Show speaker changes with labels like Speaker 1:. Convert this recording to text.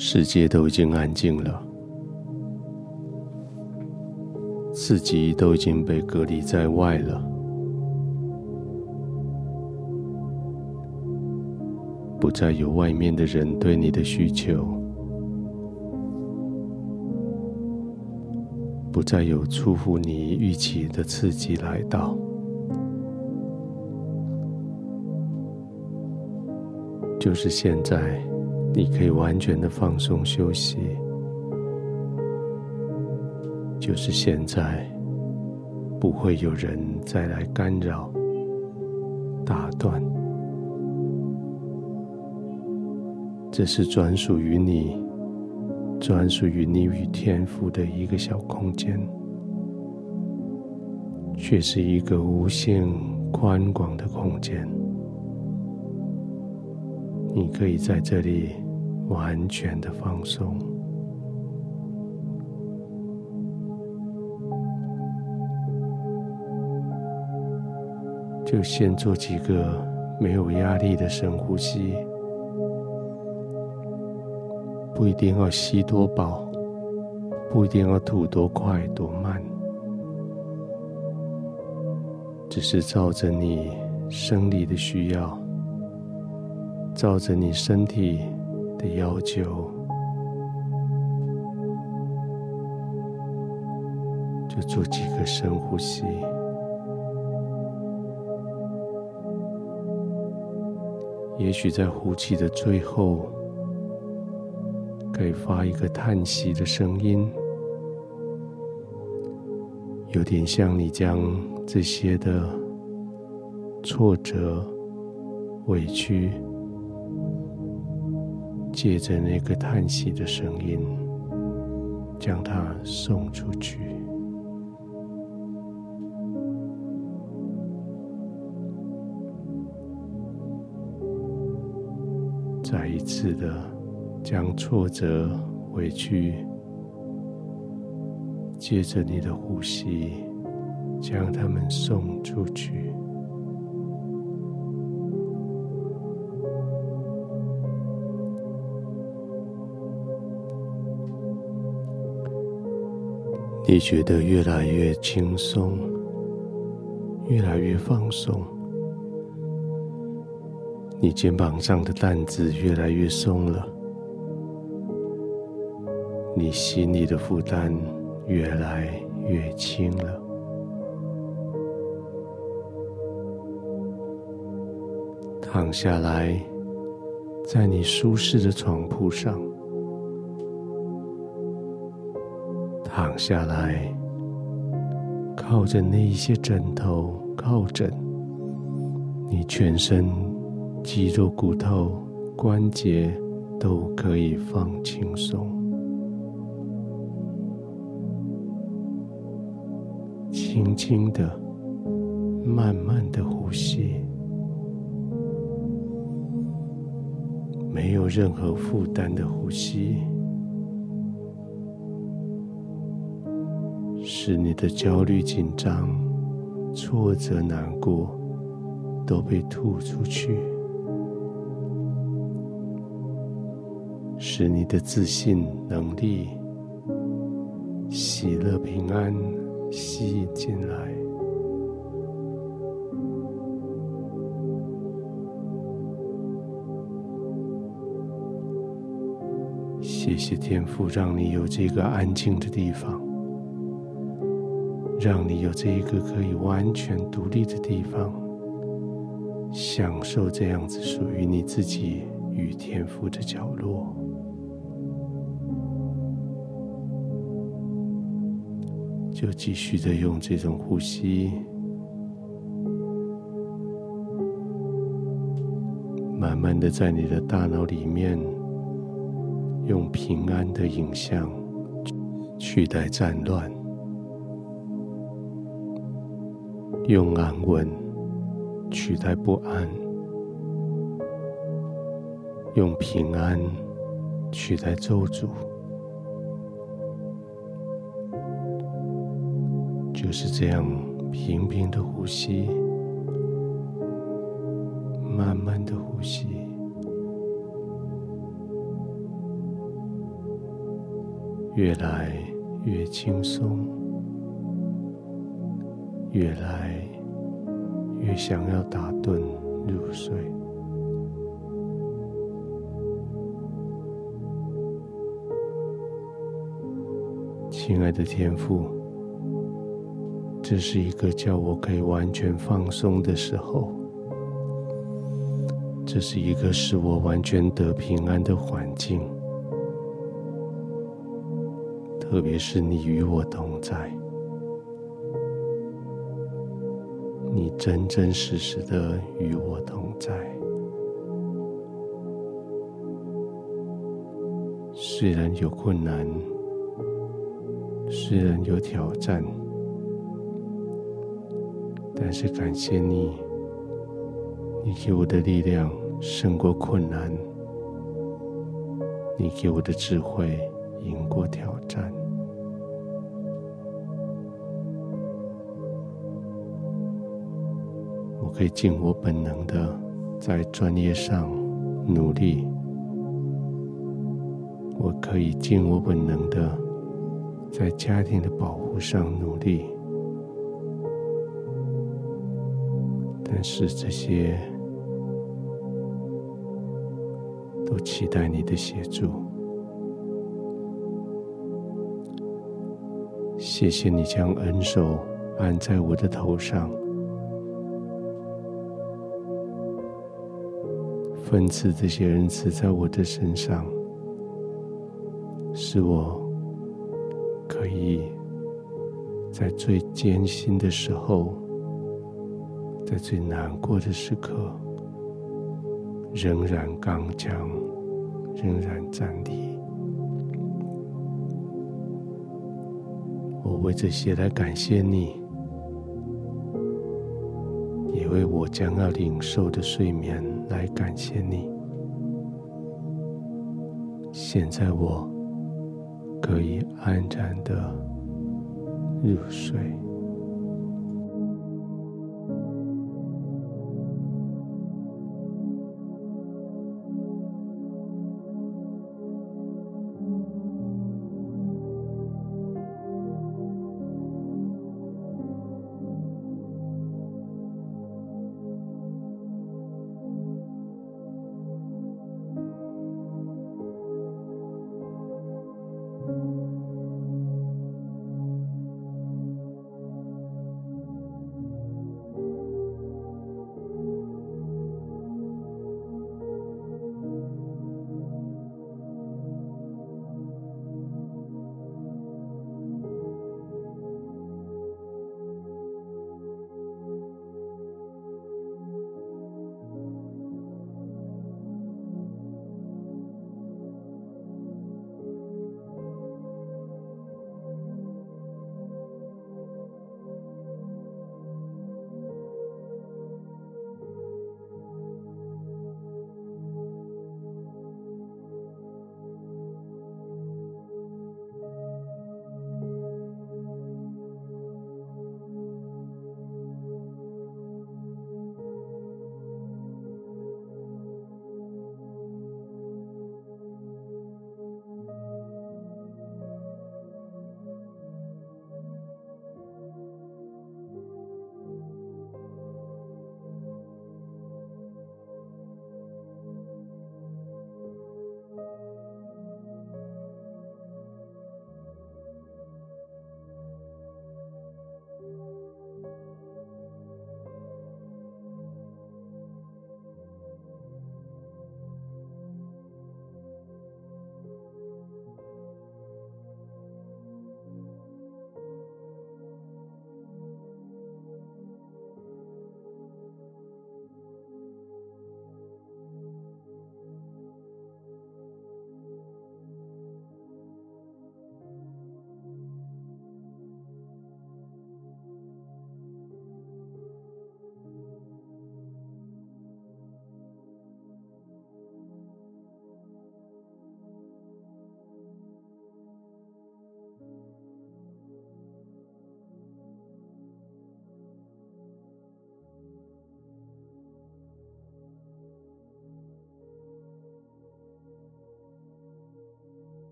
Speaker 1: 世界都已经安静了，自己都已经被隔离在外了，不再有外面的人对你的需求，不再有出乎你预期的刺激来到。就是现在，你可以完全的放松休息。就是现在，不会有人再来干扰、打断。这是专属于你、专属于你与天赋的一个小空间，却是一个无限宽广的空间。你可以在这里完全的放松，就先做几个没有压力的深呼吸，不一定要吸多饱，不一定要吐多快多慢，只是照着你生理的需要。照着你身体的要求，就做几个深呼吸。也许在呼气的最后，可以发一个叹息的声音，有点像你将这些的挫折、委屈。借着那个叹息的声音，将它送出去。再一次的将挫折、委屈，借着你的呼吸，将它们送出去。你觉得越来越轻松，越来越放松，你肩膀上的担子越来越松了，你心里的负担越来越轻了。躺下来，在你舒适的床铺上。躺下来，靠着那一些枕头靠枕，你全身肌肉、骨头、关节都可以放轻松，轻轻的、慢慢的呼吸，没有任何负担的呼吸。使你的焦虑、紧张、挫折、难过都被吐出去，使你的自信、能力、喜乐、平安吸引进来。谢谢天父，让你有这个安静的地方。让你有这一个可以完全独立的地方，享受这样子属于你自己与天赋的角落。就继续的用这种呼吸，慢慢的在你的大脑里面，用平安的影像取代战乱。用安稳取代不安，用平安取代咒诅，就是这样平平的呼吸，慢慢的呼吸，越来越轻松，越来越想要打盹入睡。亲爱的天父，这是一个叫我可以完全放松的时候，这是一个使我完全得平安的环境，特别是你与我同在，你真真实实的与我同在，虽然有困难。虽然有挑战，但是感谢你，你给我的力量胜过困难，你给我的智慧赢过挑战。我可以尽我本能的在专业上努力，我可以尽我本能的。在家庭的保护上努力，但是这些都期待你的协助。谢谢你将恩手按在我的头上，分赐这些恩赐在我的身上，使我。可以在最艰辛的时候，在最难过的时刻，仍然刚强，仍然站立。我为这些来感谢你，也为我将要领受的睡眠来感谢你。现在我。可以安然的入睡。